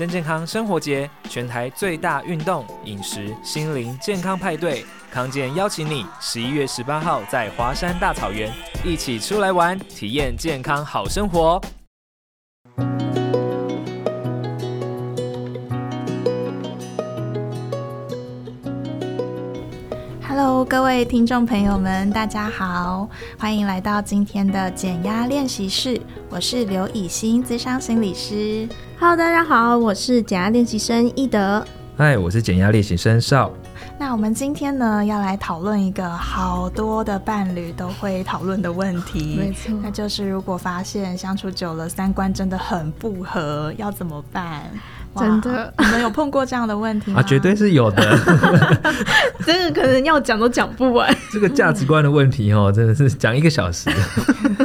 真健康生活节，全台最大运动、饮食、心灵健康派对，康健邀请你十一月十八号在华山大草原一起出来玩，体验健康好生活。位听众朋友们，大家好，欢迎来到今天的减压练习室。我是刘以欣，资商心理师。Hello，大家好，我是减压练习生易德。嗨，我是减压练习生少。那我们今天呢，要来讨论一个好多的伴侣都会讨论的问题，没错，那就是如果发现相处久了，三观真的很不合，要怎么办？真的，你们有碰过这样的问题吗？啊，绝对是有的。这个可能要讲都讲不完。这个价值观的问题哦，真的是讲一个小时。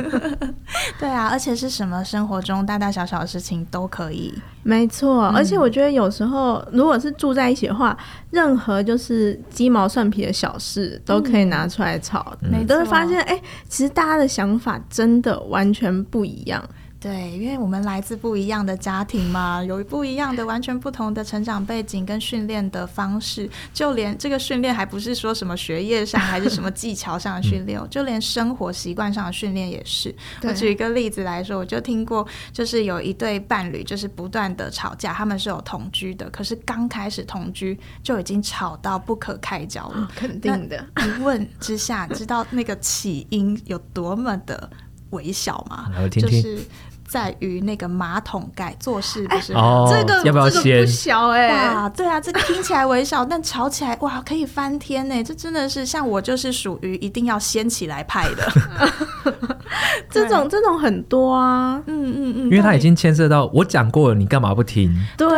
对啊，而且是什么生活中大大小小的事情都可以。没错，而且我觉得有时候如果是住在一起的话，任何就是鸡毛蒜皮的小事都可以拿出来吵，你都会发现，哎，其实大家的想法真的完全不一样。对，因为我们来自不一样的家庭嘛，有不一样的、完全不同的成长背景跟训练的方式，就连这个训练还不是说什么学业上还是什么技巧上的训练，就连生活习惯上的训练也是。我举一个例子来说，我就听过，就是有一对伴侣，就是不断的吵架，他们是有同居的，可是刚开始同居就已经吵到不可开交了。肯定的，一问之下，知道那个起因有多么的微小吗？就是。在于那个马桶盖做事不是、欸哦、这个要不要先？这个不小哎、欸，哇，对啊，这个听起来微小，但吵起来哇可以翻天呢。这真的是像我就是属于一定要掀起来派的，这种这种很多啊，嗯嗯嗯，因为他已经牵涉到我讲过了，你干嘛不听？对，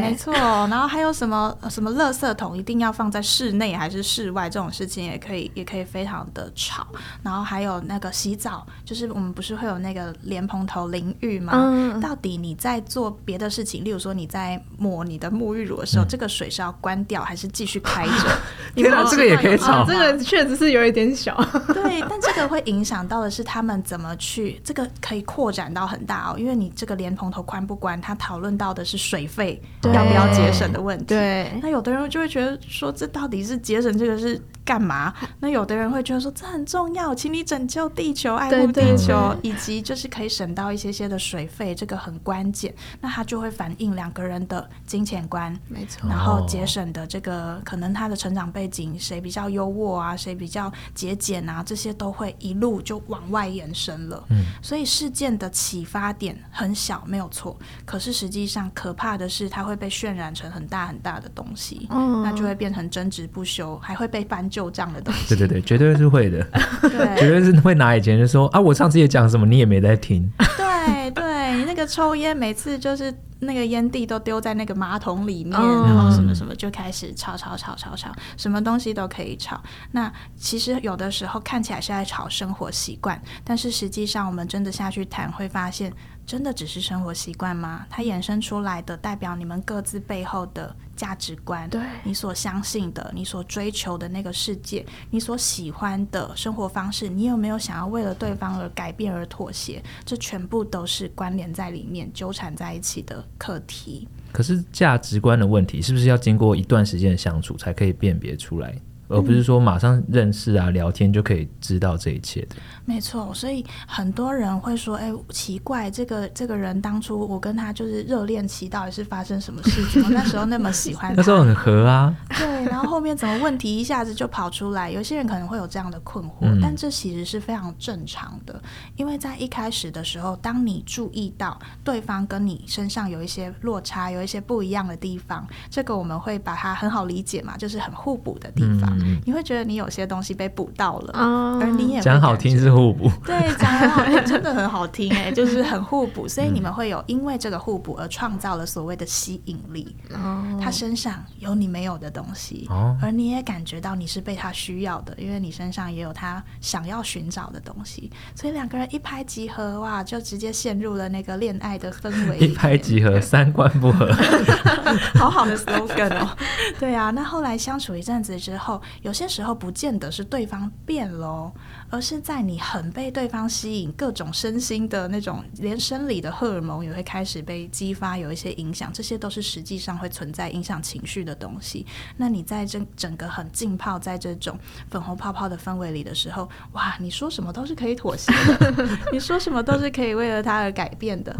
没错。然后还有什么 什么垃圾桶一定要放在室内还是室外这种事情也可以也可以非常的吵。然后还有那个洗澡，就是我们不是会有那个莲蓬头淋。浴吗？嗯，到底你在做别的事情，例如说你在抹你的沐浴乳的时候，嗯、这个水是要关掉还是继续开着？原来这个也可以吵，这个确实是有一点小。对，但这个会影响到的是他们怎么去，这个可以扩展到很大哦，因为你这个莲蓬头宽不宽，他讨论到的是水费要不要节省的问题。对，那有的人就会觉得说，这到底是节省这个是干嘛？那有的人会觉得说，这很重要，请你拯救地球，爱护地球，以及就是可以省到一些些的水费，这个很关键。那他就会反映两个人的金钱观，没错。然后节省的这个可能他的成长背景，谁比较优渥啊，谁比较节俭啊，这些都会一路就往外延伸了。嗯，所以事件的启发点很小，没有错。可是实际上可怕的是，它会被渲染成很大很大的东西，嗯，那就会变成争执不休，还会被翻旧账的东西。对对对，绝对是会的，对，绝对是会拿以前就说啊，我上次也讲什么，你也没在听。对对，你那个抽烟，每次就是那个烟蒂都丢在那个马桶里面，嗯、然后什么什么就开始吵吵吵吵吵，什么东西都可以吵。那其实有的时候看起来是在吵生活习惯，但是实际上我们真的下去谈，会发现。真的只是生活习惯吗？它衍生出来的代表你们各自背后的价值观，对你所相信的、你所追求的那个世界、你所喜欢的生活方式，你有没有想要为了对方而改变而妥协？这全部都是关联在里面、纠缠在一起的课题。可是价值观的问题，是不是要经过一段时间的相处才可以辨别出来？而不是说马上认识啊、聊天就可以知道这一切的。没错，所以很多人会说：“哎，奇怪，这个这个人当初我跟他就是热恋期，到底是发生什么事情？我那时候那么喜欢他，那时候很合啊。对，然后后面怎么问题一下子就跑出来？有些人可能会有这样的困惑，嗯、但这其实是非常正常的，因为在一开始的时候，当你注意到对方跟你身上有一些落差，有一些不一样的地方，这个我们会把它很好理解嘛，就是很互补的地方。嗯”你会觉得你有些东西被补到了，嗯、而你也讲好听是互补，对，讲很好听，真的很好听哎，就是很互补，所以你们会有因为这个互补而创造了所谓的吸引力。嗯、他身上有你没有的东西，嗯、而你也感觉到你是被他需要的，因为你身上也有他想要寻找的东西，所以两个人一拍即合，哇，就直接陷入了那个恋爱的氛围。一拍即合，三观不合，好好的 slogan 哦。对啊，那后来相处一阵子之后。有些时候不见得是对方变了，而是在你很被对方吸引，各种身心的那种，连生理的荷尔蒙也会开始被激发，有一些影响，这些都是实际上会存在影响情绪的东西。那你在这整个很浸泡在这种粉红泡泡的氛围里的时候，哇，你说什么都是可以妥协的，你说什么都是可以为了他而改变的。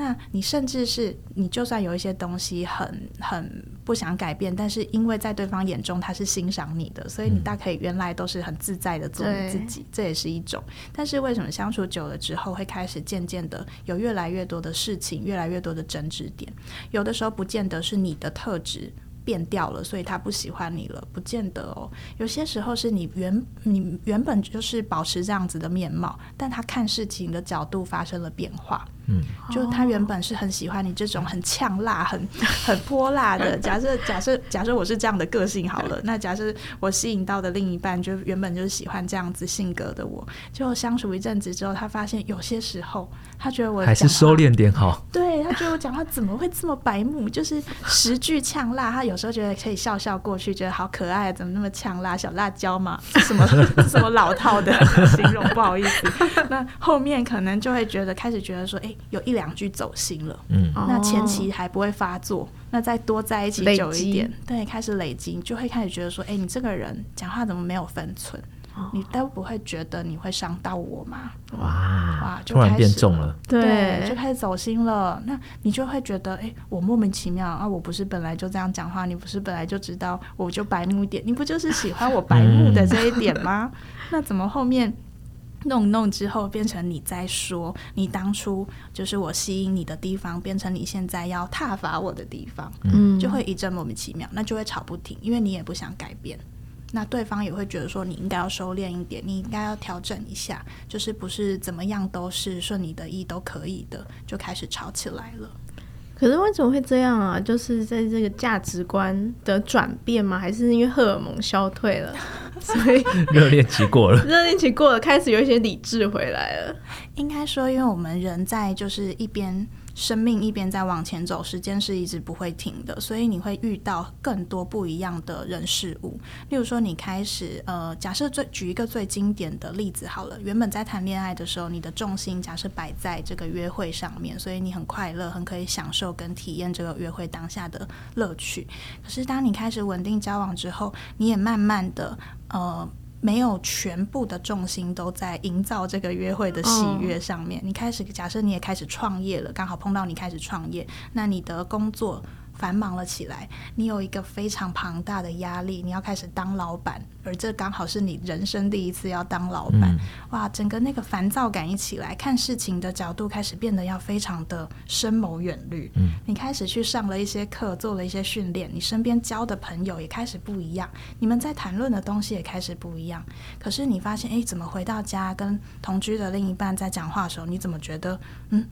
那你甚至是你就算有一些东西很很不想改变，但是因为在对方眼中他是欣赏你的，所以你大可以原来都是很自在的做你自己，这也是一种。但是为什么相处久了之后会开始渐渐的有越来越多的事情，越来越多的争执点？有的时候不见得是你的特质。变掉了，所以他不喜欢你了，不见得哦。有些时候是你原你原本就是保持这样子的面貌，但他看事情的角度发生了变化。嗯，就他原本是很喜欢你这种很呛辣、很 很泼辣的。假设假设假设我是这样的个性好了，那假设我吸引到的另一半就原本就是喜欢这样子性格的我，就相处一阵子之后，他发现有些时候他觉得我还是收敛点好。对，他觉得我讲话怎么会这么白目，就是十句呛辣，他有时候觉得可以笑笑过去，觉得好可爱，怎么那么呛辣，小辣椒嘛？什么什么老套的形容，不好意思。那后面可能就会觉得开始觉得说，哎。有一两句走心了，嗯，那前期还不会发作，那再多在一起久一点，对，开始累积，就会开始觉得说，哎、欸，你这个人讲话怎么没有分寸？哦、你都不会觉得你会伤到我吗？哇哇，就开始，突然变重了，对，对，就开始走心了。那你就会觉得，哎、欸，我莫名其妙啊，我不是本来就这样讲话，你不是本来就知道我就白目一点，你不就是喜欢我白目的这一点吗？嗯、那怎么后面？弄弄之后变成你在说，你当初就是我吸引你的地方，变成你现在要踏伐我的地方，嗯，就会一阵莫名其妙，那就会吵不停，因为你也不想改变，那对方也会觉得说你应该要收敛一点，你应该要调整一下，就是不是怎么样都是顺你的意都可以的，就开始吵起来了。可是为什么会这样啊？就是在这个价值观的转变吗？还是因为荷尔蒙消退了，所以热恋期过了，热恋期过了，开始有一些理智回来了。应该说，因为我们人在就是一边。生命一边在往前走，时间是一直不会停的，所以你会遇到更多不一样的人事物。例如说，你开始呃，假设最举一个最经典的例子好了，原本在谈恋爱的时候，你的重心假设摆在这个约会上面，所以你很快乐，很可以享受跟体验这个约会当下的乐趣。可是当你开始稳定交往之后，你也慢慢的呃。没有全部的重心都在营造这个约会的喜悦上面。你开始假设你也开始创业了，刚好碰到你开始创业，那你的工作。繁忙了起来，你有一个非常庞大的压力，你要开始当老板，而这刚好是你人生第一次要当老板，嗯、哇，整个那个烦躁感一起来，看事情的角度开始变得要非常的深谋远虑。嗯，你开始去上了一些课，做了一些训练，你身边交的朋友也开始不一样，你们在谈论的东西也开始不一样。可是你发现，哎，怎么回到家跟同居的另一半在讲话的时候，你怎么觉得，嗯，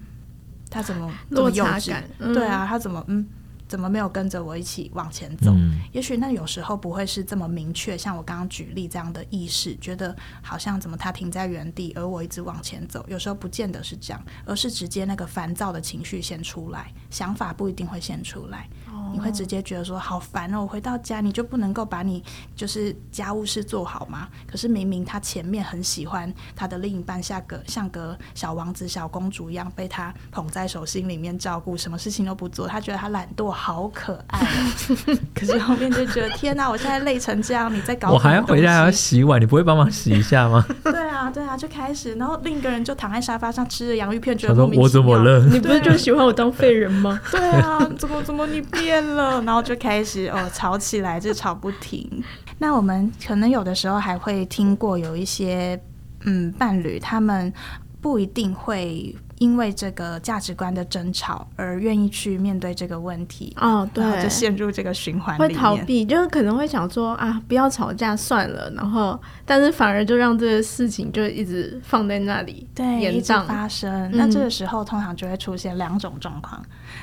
他怎么这么幼稚？嗯、对啊，他怎么，嗯。怎么没有跟着我一起往前走？嗯、也许那有时候不会是这么明确，像我刚刚举例这样的意识，觉得好像怎么他停在原地，而我一直往前走。有时候不见得是这样，而是直接那个烦躁的情绪先出来，想法不一定会先出来。你会直接觉得说好烦哦！我回到家你就不能够把你就是家务事做好吗？可是明明他前面很喜欢他的另一半，像个像个小王子、小公主一样被他捧在手心里面照顾，什么事情都不做，他觉得他懒惰好可爱哦。可是后面就觉得天哪，我现在累成这样，你在搞我还要回家还要洗碗，你不会帮忙洗一下吗？对啊，对啊，就开始，然后另一个人就躺在沙发上吃着洋芋片，觉得莫名其妙。我怎么了？你不是就喜欢我当废人吗？对啊，怎么怎么你变？了，然后就开始哦吵起来，就吵不停。那我们可能有的时候还会听过有一些嗯伴侣，他们不一定会因为这个价值观的争吵而愿意去面对这个问题哦，对，就陷入这个循环会逃避，就是可能会想说啊，不要吵架算了，然后但是反而就让这个事情就一直放在那里，对，一直发生。嗯、那这个时候通常就会出现两种状况。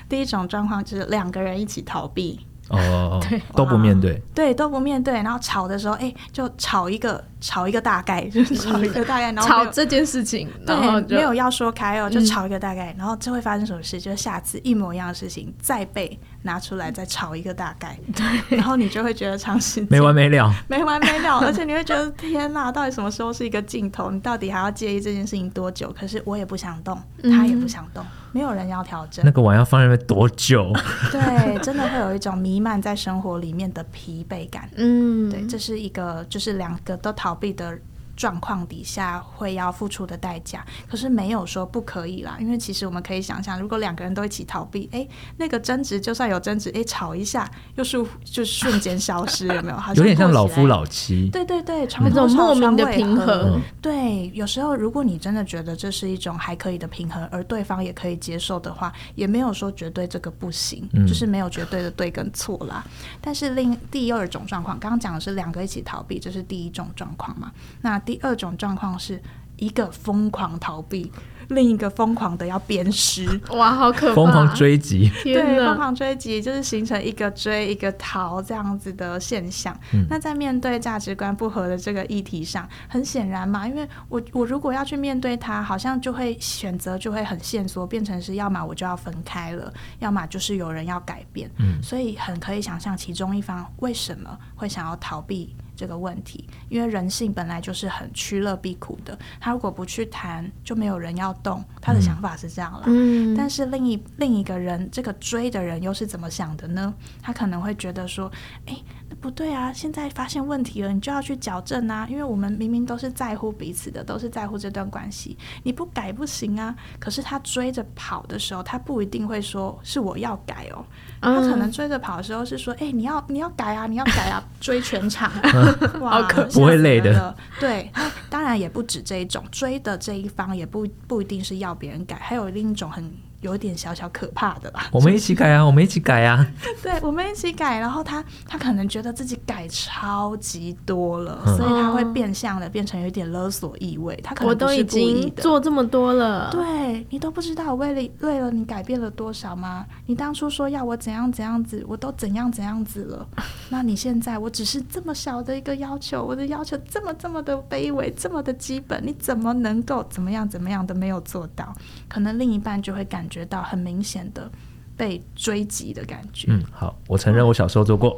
第一种状况就是两个人一起逃避，哦，对，都不面对，对，都不面对，然后吵的时候，哎，就吵一个。吵一个大概，就是吵一个大概，然后吵这件事情，然后没有要说开哦，就吵一个大概，然后这会发生什么事？就是下次一模一样的事情再被拿出来再炒一个大概，对，然后你就会觉得长时间没完没了，没完没了，而且你会觉得天哪，到底什么时候是一个尽头？你到底还要介意这件事情多久？可是我也不想动，他也不想动，没有人要调整。那个碗要放在那边多久？对，真的会有一种弥漫在生活里面的疲惫感。嗯，对，这是一个，就是两个都逃避的。状况底下会要付出的代价，可是没有说不可以啦。因为其实我们可以想象，如果两个人都一起逃避，哎，那个争执就算有争执，哎，吵一下又是就瞬间消失，有没有？有点像老夫老妻。对对对，那种，莫名的平衡。对，有时候如果你真的觉得这是一种还可以的平衡，而对方也可以接受的话，也没有说绝对这个不行，嗯、就是没有绝对的对跟错啦。但是另第二种状况，刚刚讲的是两个一起逃避，这是第一种状况嘛？那第二种状况是一个疯狂逃避，另一个疯狂的要鞭尸，哇，好可怕！疯狂追击，对，疯狂追击就是形成一个追一个逃这样子的现象。嗯、那在面对价值观不合的这个议题上，很显然嘛，因为我我如果要去面对它，好像就会选择就会很线索，变成是要么我就要分开了，要么就是有人要改变。嗯，所以很可以想象其中一方为什么会想要逃避。这个问题，因为人性本来就是很趋乐避苦的。他如果不去谈，就没有人要动。他的想法是这样啦。嗯。但是另一另一个人，这个追的人又是怎么想的呢？他可能会觉得说：“哎，那不对啊！现在发现问题了，你就要去矫正啊！因为我们明明都是在乎彼此的，都是在乎这段关系，你不改不行啊。”可是他追着跑的时候，他不一定会说是我要改哦。他可能追着跑的时候是说：“哎，你要你要改啊，你要改啊，追全场。”哇，不会累的。对，那当然也不止这一种，追的这一方也不不一定是要别人改，还有另一种很。有点小小可怕的吧？我们一起改啊！我们一起改啊！对，我们一起改。然后他他可能觉得自己改超级多了，嗯、所以他会变相的变成有点勒索意味。他可能都已经做这么多了，对，你都不知道我为了为了你改变了多少吗？你当初说要我怎样怎样子，我都怎样怎样子了。那你现在我只是这么小的一个要求，我的要求这么这么的卑微，这么的基本，你怎么能够怎么样怎么样都没有做到？可能另一半就会感觉。觉到很明显的被追击的感觉。嗯，好，我承认我小时候做过，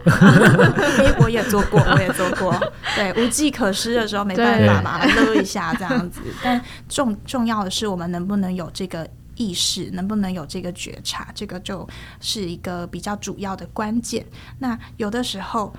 我也做过，我也做过。对，无计可施的时候没办法嘛，勒一下这样子。但重重要的是，我们能不能有这个意识，能不能有这个觉察，这个就是一个比较主要的关键。那有的时候。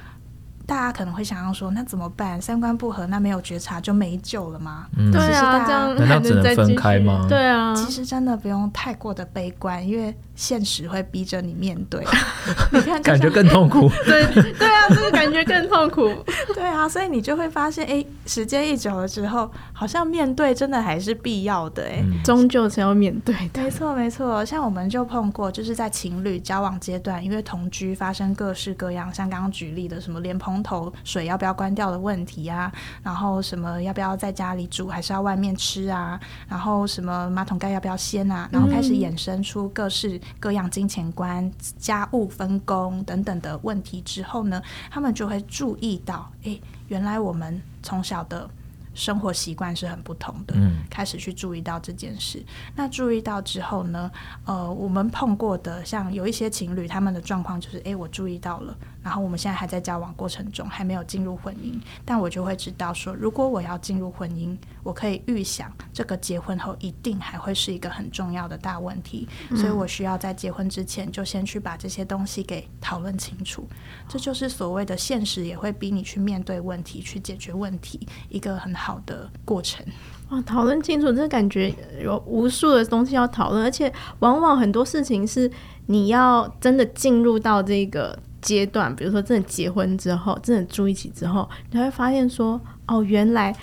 大家可能会想要说，那怎么办？三观不合，那没有觉察就没救了吗？嗯，对啊，这样难道只能分开吗？对啊，其实真的不用太过的悲观，因为现实会逼着你面对。你看，感觉更痛苦。对对啊，这个感觉更痛苦。对啊，所以你就会发现，哎，时间一久了之后，好像面对真的还是必要的。哎，终究是要面对的。没错没错，像我们就碰过，就是在情侣交往阶段，因为同居发生各式各样，像刚刚举例的什么莲蓬龙头水要不要关掉的问题啊，然后什么要不要在家里煮还是要外面吃啊，然后什么马桶盖要不要掀啊，然后开始衍生出各式各样金钱观、家务分工等等的问题之后呢，他们就会注意到，诶，原来我们从小的。生活习惯是很不同的，嗯，开始去注意到这件事。那注意到之后呢，呃，我们碰过的，像有一些情侣，他们的状况就是，诶，我注意到了。然后我们现在还在交往过程中，还没有进入婚姻，但我就会知道说，如果我要进入婚姻，我可以预想这个结婚后一定还会是一个很重要的大问题，嗯，所以我需要在结婚之前就先去把这些东西给讨论清楚。这就是所谓的现实也会逼你去面对问题，去解决问题，一个很好的过程。哇，讨论清楚，这感觉有无数的东西要讨论，而且往往很多事情是你要真的进入到这个。阶段，比如说真的结婚之后，真的住一起之后，你会发现说，哦，原来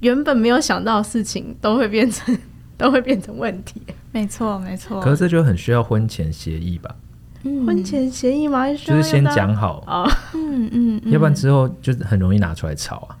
原本没有想到的事情都会变成 都会变成问题。没错，没错。可是这就很需要婚前协议吧？嗯、婚前协议吗？就是先讲好啊，嗯嗯，要不然之后就是很容易拿出来吵啊。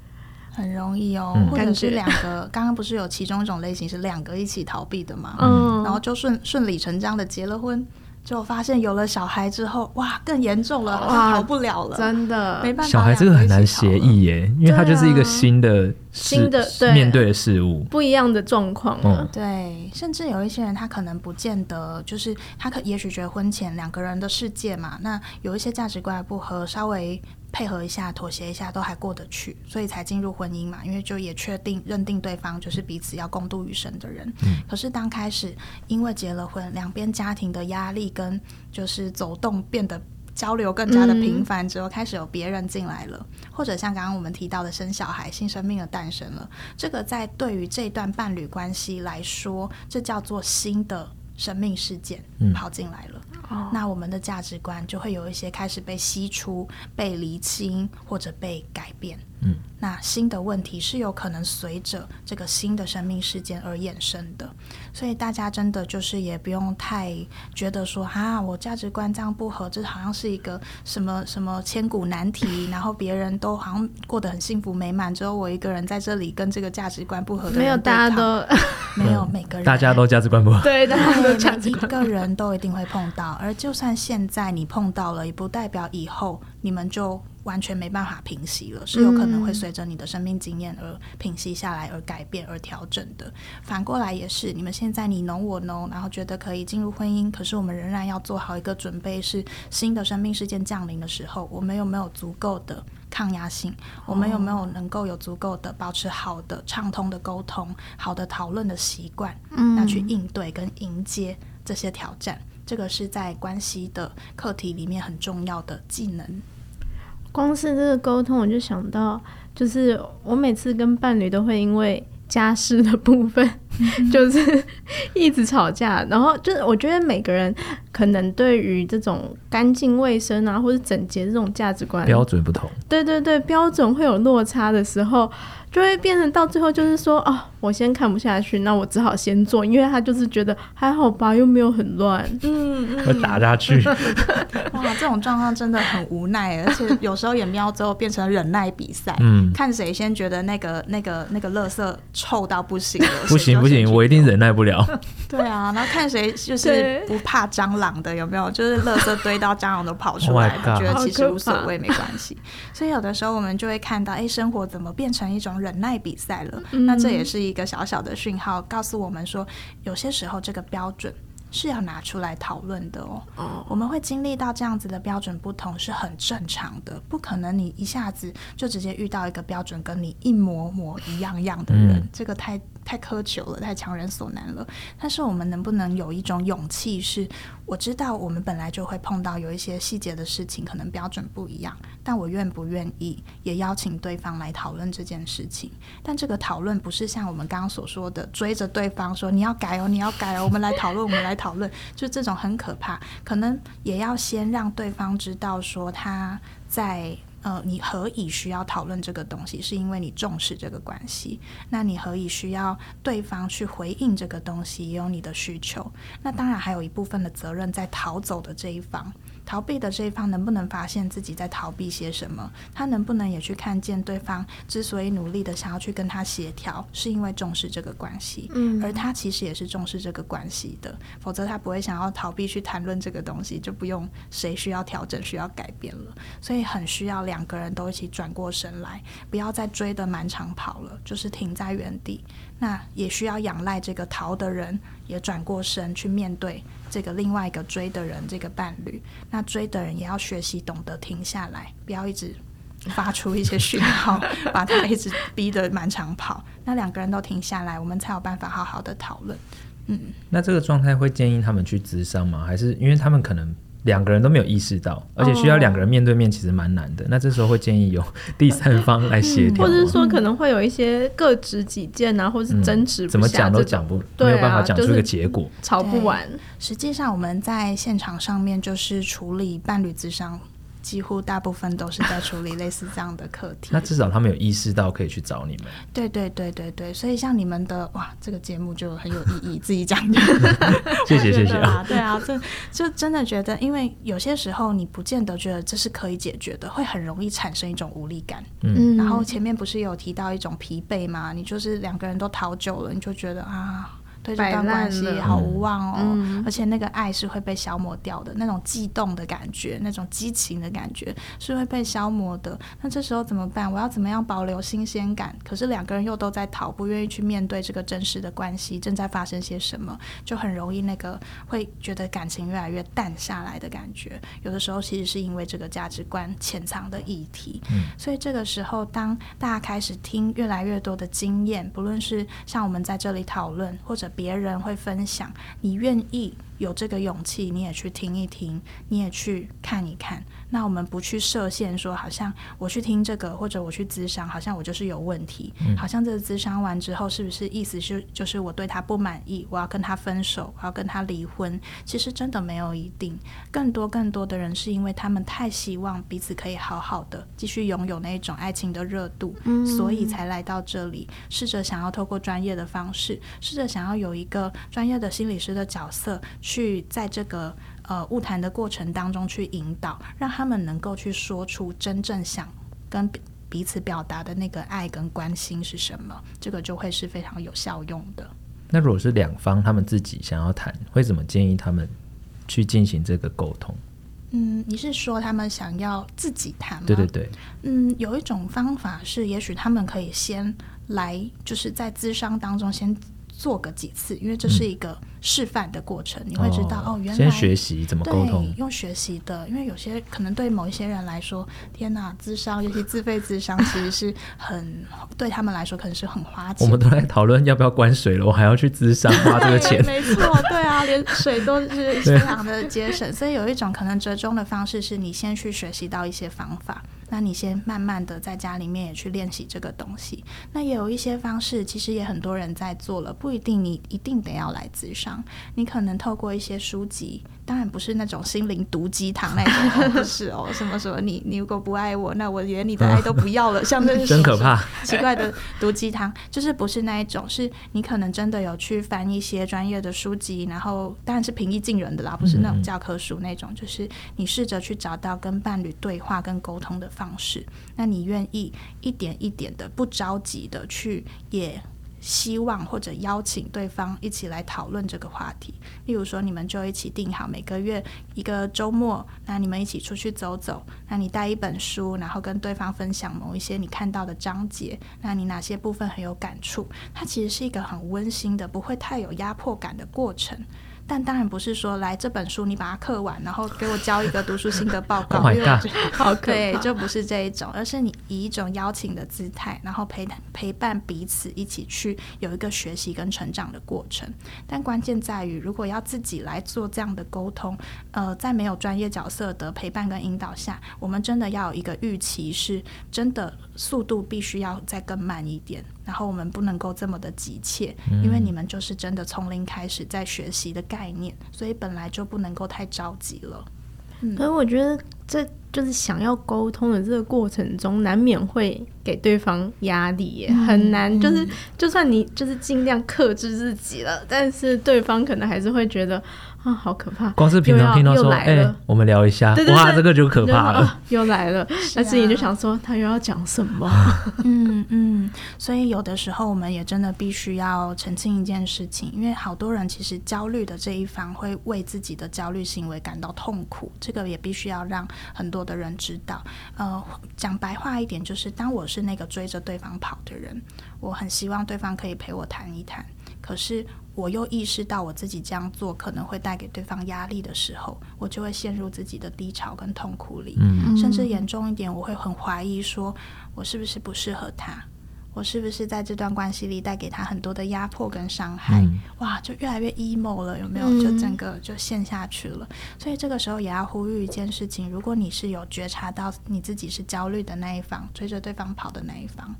很容易哦，嗯、或者是两个，刚刚不是有其中一种类型是两个一起逃避的嘛？嗯，然后就顺顺理成章的结了婚。就发现有了小孩之后，哇，更严重了，哇，逃不了了，真的没办法。小孩这个很难协议耶，因为它就是一个新的新的对面对的事物不一样的状况啊。对，甚至有一些人他可能不见得就是他可也许觉得婚前两个人的世界嘛，那有一些价值观不合，稍微配合一下、妥协一下都还过得去，所以才进入婚姻嘛。因为就也确定认定对方就是彼此要共度余生的人。嗯。可是当开始因为结了婚，两边家庭的压力跟就是走动变得。交流更加的频繁之后，开始有别人进来了，嗯、或者像刚刚我们提到的生小孩、新生命的诞生了，这个在对于这段伴侣关系来说，这叫做新的生命事件跑进来了。嗯、那我们的价值观就会有一些开始被吸出、被厘清或者被改变。嗯，那新的问题是有可能随着这个新的生命事件而衍生的，所以大家真的就是也不用太觉得说啊，我价值观这样不合，这好像是一个什么什么千古难题，然后别人都好像过得很幸福美满，只有我一个人在这里跟这个价值观不合的。没有，大家都 没有每个人，大家都价值观不合，对，大家都价值观，每一个人都一定会碰到，而就算现在你碰到了，也不代表以后你们就。完全没办法平息了，是有可能会随着你的生命经验而平息下来，而改变，而调整的。反过来也是，你们现在你侬我侬，然后觉得可以进入婚姻，可是我们仍然要做好一个准备，是新的生命事件降临的时候，我们有没有足够的抗压性？我们有没有能够有足够的保持好的畅通的沟通、好的讨论的习惯，嗯那去应对跟迎接这些挑战？这个是在关系的课题里面很重要的技能。光是这个沟通，我就想到，就是我每次跟伴侣都会因为家事的部分，就是一直吵架。然后就是我觉得每个人可能对于这种干净卫生啊，或者整洁这种价值观标准不同，对对对，标准会有落差的时候。就会变成到最后就是说哦，我先看不下去，那我只好先做，因为他就是觉得还好吧，又没有很乱，嗯，会打下去。哇，这种状况真的很无奈，而且有时候也喵之后变成忍耐比赛，嗯，看谁先觉得那个那个那个垃圾臭到不行了，不行不行，我一定忍耐不了。对啊，然后看谁就是不怕蟑螂的，有没有？就是垃圾堆到蟑螂都跑出来，oh、觉得其实无所谓，没关系。所以有的时候我们就会看到，哎，生活怎么变成一种。忍耐比赛了，那这也是一个小小的讯号，告诉我们说，有些时候这个标准是要拿出来讨论的哦。哦，我们会经历到这样子的标准不同是很正常的，不可能你一下子就直接遇到一个标准跟你一模模一样样的人，这个太。太苛求了，太强人所难了。但是我们能不能有一种勇气？是我知道我们本来就会碰到有一些细节的事情，可能标准不一样。但我愿不愿意也邀请对方来讨论这件事情？但这个讨论不是像我们刚刚所说的追着对方说你要改哦，你要改哦，我们来讨论，我们来讨论，就这种很可怕。可能也要先让对方知道说他在。呃，你何以需要讨论这个东西？是因为你重视这个关系。那你何以需要对方去回应这个东西？也有你的需求。那当然还有一部分的责任在逃走的这一方。逃避的这一方能不能发现自己在逃避些什么？他能不能也去看见对方之所以努力的想要去跟他协调，是因为重视这个关系，嗯，而他其实也是重视这个关系的，否则他不会想要逃避去谈论这个东西，就不用谁需要调整、需要改变了。所以很需要两个人都一起转过身来，不要再追得满场跑了，就是停在原地。那也需要仰赖这个逃的人也转过身去面对这个另外一个追的人，这个伴侣。那追的人也要学习懂得停下来，不要一直发出一些讯号，把他一直逼得满场跑。那两个人都停下来，我们才有办法好好的讨论。嗯，那这个状态会建议他们去咨商吗？还是因为他们可能？两个人都没有意识到，而且需要两个人面对面，其实蛮难的。Oh. 那这时候会建议有 第三方来协调，或者是说可能会有一些各执己见啊，或者是争执、嗯，怎么讲都讲不，没有办法讲出一个结果，就是、吵不完。实际上我们在现场上面就是处理伴侣之商。几乎大部分都是在处理类似这样的课题。那至少他们有意识到可以去找你们。对对对对对，所以像你们的哇，这个节目就很有意义，自己讲的。谢谢谢谢啊。对啊，这就真的觉得，因为有些时候你不见得觉得这是可以解决的，会很容易产生一种无力感。嗯。然后前面不是有提到一种疲惫吗？你就是两个人都逃久了，你就觉得啊。对这段关系好无望哦，嗯、而且那个爱是会被消磨掉的，那种悸动的感觉，那种激情的感觉是会被消磨的。那这时候怎么办？我要怎么样保留新鲜感？可是两个人又都在逃，不愿意去面对这个真实的关系正在发生些什么，就很容易那个会觉得感情越来越淡下来的感觉。有的时候其实是因为这个价值观潜藏的议题。嗯、所以这个时候，当大家开始听越来越多的经验，不论是像我们在这里讨论，或者别人会分享，你愿意有这个勇气，你也去听一听，你也去看一看。那我们不去设限，说好像我去听这个，或者我去咨商，好像我就是有问题。嗯、好像这个咨商完之后，是不是意思是就是我对他不满意，我要跟他分手，我要跟他离婚？其实真的没有一定。更多更多的人是因为他们太希望彼此可以好好的继续拥有那一种爱情的热度，嗯、所以才来到这里，试着想要透过专业的方式，试着想要有一个专业的心理师的角色，去在这个。呃，物谈的过程当中去引导，让他们能够去说出真正想跟彼此表达的那个爱跟关心是什么，这个就会是非常有效用的。那如果是两方他们自己想要谈，会怎么建议他们去进行这个沟通？嗯，你是说他们想要自己谈吗？对对对。嗯，有一种方法是，也许他们可以先来，就是在咨商当中先做个几次，因为这是一个。嗯示范的过程，你会知道哦，哦，原来先学习怎么沟通，用学习的，因为有些可能对某一些人来说，天哪，咨商，尤其自费咨商，其实是很对他们来说可能是很花钱。我们都在讨论要不要关水了，我还要去咨商花这个钱，没错，对啊，连水都是非常的节省，所以有一种可能折中的方式是你先去学习到一些方法，那你先慢慢的在家里面也去练习这个东西。那也有一些方式，其实也很多人在做了，不一定你一定得要来自上。你可能透过一些书籍，当然不是那种心灵毒鸡汤那种，不是哦，什么什么你你如果不爱我，那我连你的爱都不要了，像这是真可怕 奇怪的毒鸡汤，就是不是那一种，是你可能真的有去翻一些专业的书籍，然后当然是平易近人的啦，不是那种教科书那种，就是你试着去找到跟伴侣对话跟沟通的方式，那你愿意一点一点的不着急的去也。希望或者邀请对方一起来讨论这个话题，例如说，你们就一起定好每个月一个周末，那你们一起出去走走，那你带一本书，然后跟对方分享某一些你看到的章节，那你哪些部分很有感触？它其实是一个很温馨的，不会太有压迫感的过程。但当然不是说来这本书你把它刻完，然后给我交一个读书心得报告。Oh my God，好，对，就不是这一种，而是你以一种邀请的姿态，然后陪陪伴彼此一起去有一个学习跟成长的过程。但关键在于，如果要自己来做这样的沟通，呃，在没有专业角色的陪伴跟引导下，我们真的要有一个预期，是真的速度必须要再更慢一点。然后我们不能够这么的急切，因为你们就是真的从零开始在学习的概念，所以本来就不能够太着急了。嗯，所以我觉得这就是想要沟通的这个过程中，难免会给对方压力耶，嗯、很难。就是就算你就是尽量克制自己了，但是对方可能还是会觉得。啊，好可怕！光是平常听到说，哎、欸，我们聊一下，对对对，哇，这个就可怕了，啊、又来了。那自己就想说，他又要讲什么？嗯嗯。所以有的时候，我们也真的必须要澄清一件事情，因为好多人其实焦虑的这一方会为自己的焦虑行为感到痛苦，这个也必须要让很多的人知道。呃，讲白话一点，就是当我是那个追着对方跑的人，我很希望对方可以陪我谈一谈，可是。我又意识到我自己这样做可能会带给对方压力的时候，我就会陷入自己的低潮跟痛苦里。嗯，甚至严重一点，我会很怀疑说，我是不是不适合他？我是不是在这段关系里带给他很多的压迫跟伤害？嗯，哇，就越来越 emo 了，有没有？就整个就陷下去了。所以这个时候也要呼吁一件事情：如果你是有觉察到你自己是焦虑的那一方，追着对方跑的那一方。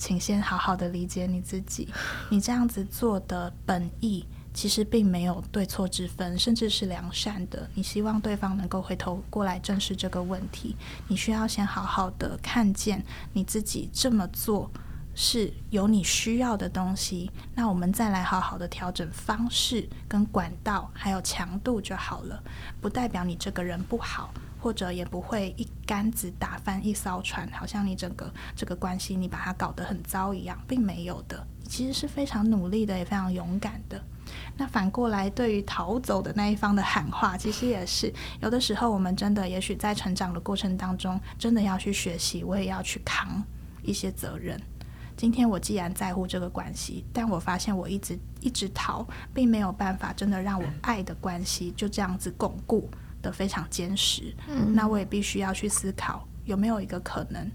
请先好好的理解你自己，你这样子做的本意其实并没有对错之分，甚至是良善的。你希望对方能够回头过来正视这个问题，你需要先好好的看见你自己这么做是有你需要的东西，那我们再来好好的调整方式跟管道还有强度就好了，不代表你这个人不好。或者也不会一竿子打翻一艘船，好像你整个这个关系你把它搞得很糟一样，并没有的。其实是非常努力的，也非常勇敢的。那反过来，对于逃走的那一方的喊话，其实也是有的时候，我们真的也许在成长的过程当中，真的要去学习，我也要去扛一些责任。今天我既然在乎这个关系，但我发现我一直一直逃，并没有办法真的让我爱的关系就这样子巩固得非常坚实。嗯，那我也必须要去思考，有没有一个可能，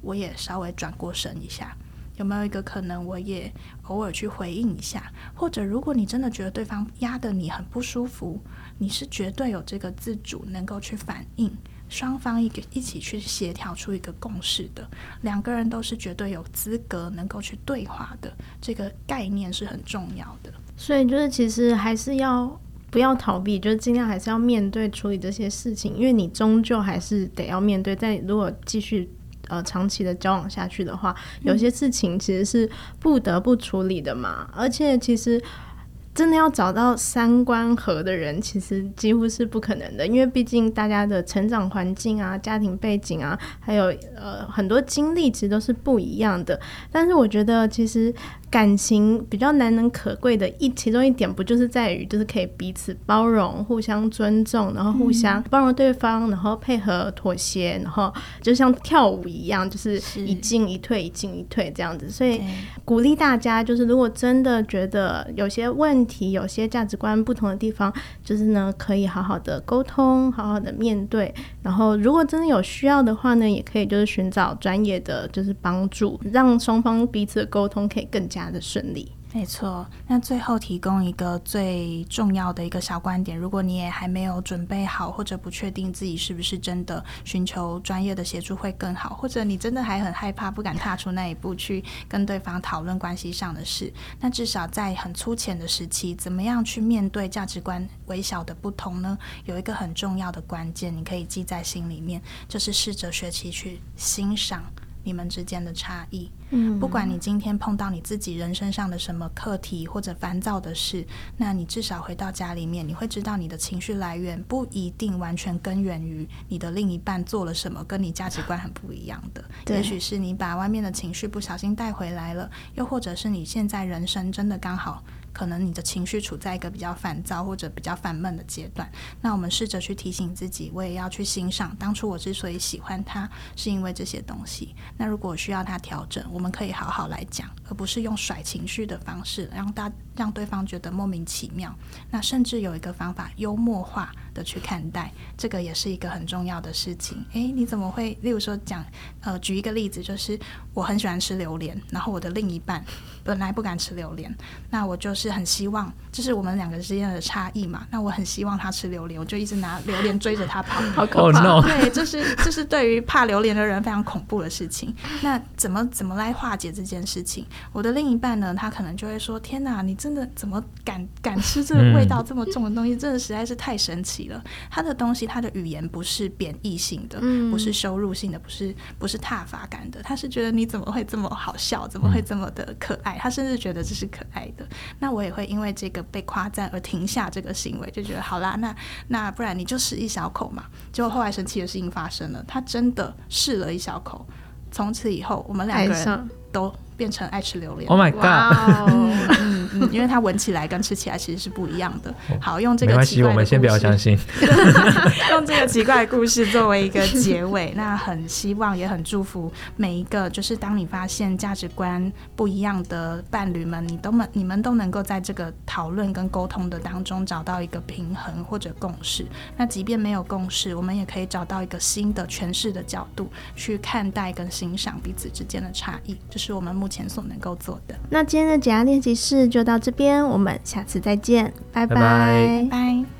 我也稍微转过身一下。有没有一个可能，我也偶尔去回应一下？或者，如果你真的觉得对方压得你很不舒服，你是绝对有这个自主，能够去反应，双方一个一起去协调出一个共识的，两个人都是绝对有资格能够去对话的，这个概念是很重要的。所以，就是其实还是要不要逃避，就是尽量还是要面对处理这些事情，因为你终究还是得要面对。但如果继续。呃，长期的交往下去的话，有些事情其实是不得不处理的嘛。而且，其实真的要找到三观合的人，其实几乎是不可能的，因为毕竟大家的成长环境啊、家庭背景啊，还有呃很多经历，其实都是不一样的。但是，我觉得其实。感情比较难能可贵的一其中一点，不就是在于就是可以彼此包容、互相尊重，然后互相包容对方，然后配合妥协，然后就像跳舞一样，就是一进一退，一进一退这样子。所以鼓励大家，就是如果真的觉得有些问题、有些价值观不同的地方，就是呢可以好好的沟通，好好的面对。然后如果真的有需要的话呢，也可以就是寻找专业的就是帮助，让双方彼此的沟通可以更加的顺利，没错。那最后提供一个最重要的一个小观点：如果你也还没有准备好，或者不确定自己是不是真的寻求专业的协助会更好，或者你真的还很害怕，不敢踏出那一步去跟对方讨论关系上的事，那至少在很粗浅的时期，怎么样去面对价值观微小的不同呢？有一个很重要的关键，你可以记在心里面，就是试着学习去欣赏。你们之间的差异，嗯，不管你今天碰到你自己人生上的什么课题或者烦躁的事，那你至少回到家里面，你会知道你的情绪来源不一定完全根源于你的另一半做了什么跟你价值观很不一样的，也许是你把外面的情绪不小心带回来了，又或者是你现在人生真的刚好。可能你的情绪处在一个比较烦躁或者比较烦闷的阶段，那我们试着去提醒自己，我也要去欣赏当初我之所以喜欢他，是因为这些东西。那如果需要他调整，我们可以好好来讲，而不是用甩情绪的方式让大让对方觉得莫名其妙。那甚至有一个方法，幽默化的去看待，这个也是一个很重要的事情。诶，你怎么会？例如说讲，呃，举一个例子，就是我很喜欢吃榴莲，然后我的另一半本来不敢吃榴莲，那我就是。很希望，这是我们两个之间的差异嘛？那我很希望他吃榴莲，我就一直拿榴莲追着他跑，好可怕！Oh, no. 对，这是这是对于怕榴莲的人非常恐怖的事情。那怎么怎么来化解这件事情？我的另一半呢，他可能就会说：“天哪，你真的怎么敢敢吃这个味道这么重的东西？真的实在是太神奇了！他的东西，他的语言不是贬义性的，不是羞辱性的，不是不是挞伐感的，他是觉得你怎么会这么好笑，怎么会这么的可爱？他甚至觉得这是可爱的。那我也会因为这个被夸赞而停下这个行为，就觉得好啦，那那不然你就试一小口嘛。结果后来神奇的事情发生了，他真的试了一小口，从此以后我们两个人都。变成爱吃榴莲，Oh my God！嗯 因为它闻起来跟吃起来其实是不一样的。好，用这个奇怪的故事，没关系，我们先不要相信。用这个奇怪的故事作为一个结尾，那很希望也很祝福每一个，就是当你发现价值观不一样的伴侣们，你都们你们都能够在这个讨论跟沟通的当中找到一个平衡或者共识。那即便没有共识，我们也可以找到一个新的诠释的角度去看待跟欣赏彼此之间的差异。这、就是我们。目前所能够做的。那今天的解压练习室就到这边，我们下次再见，拜拜。拜拜。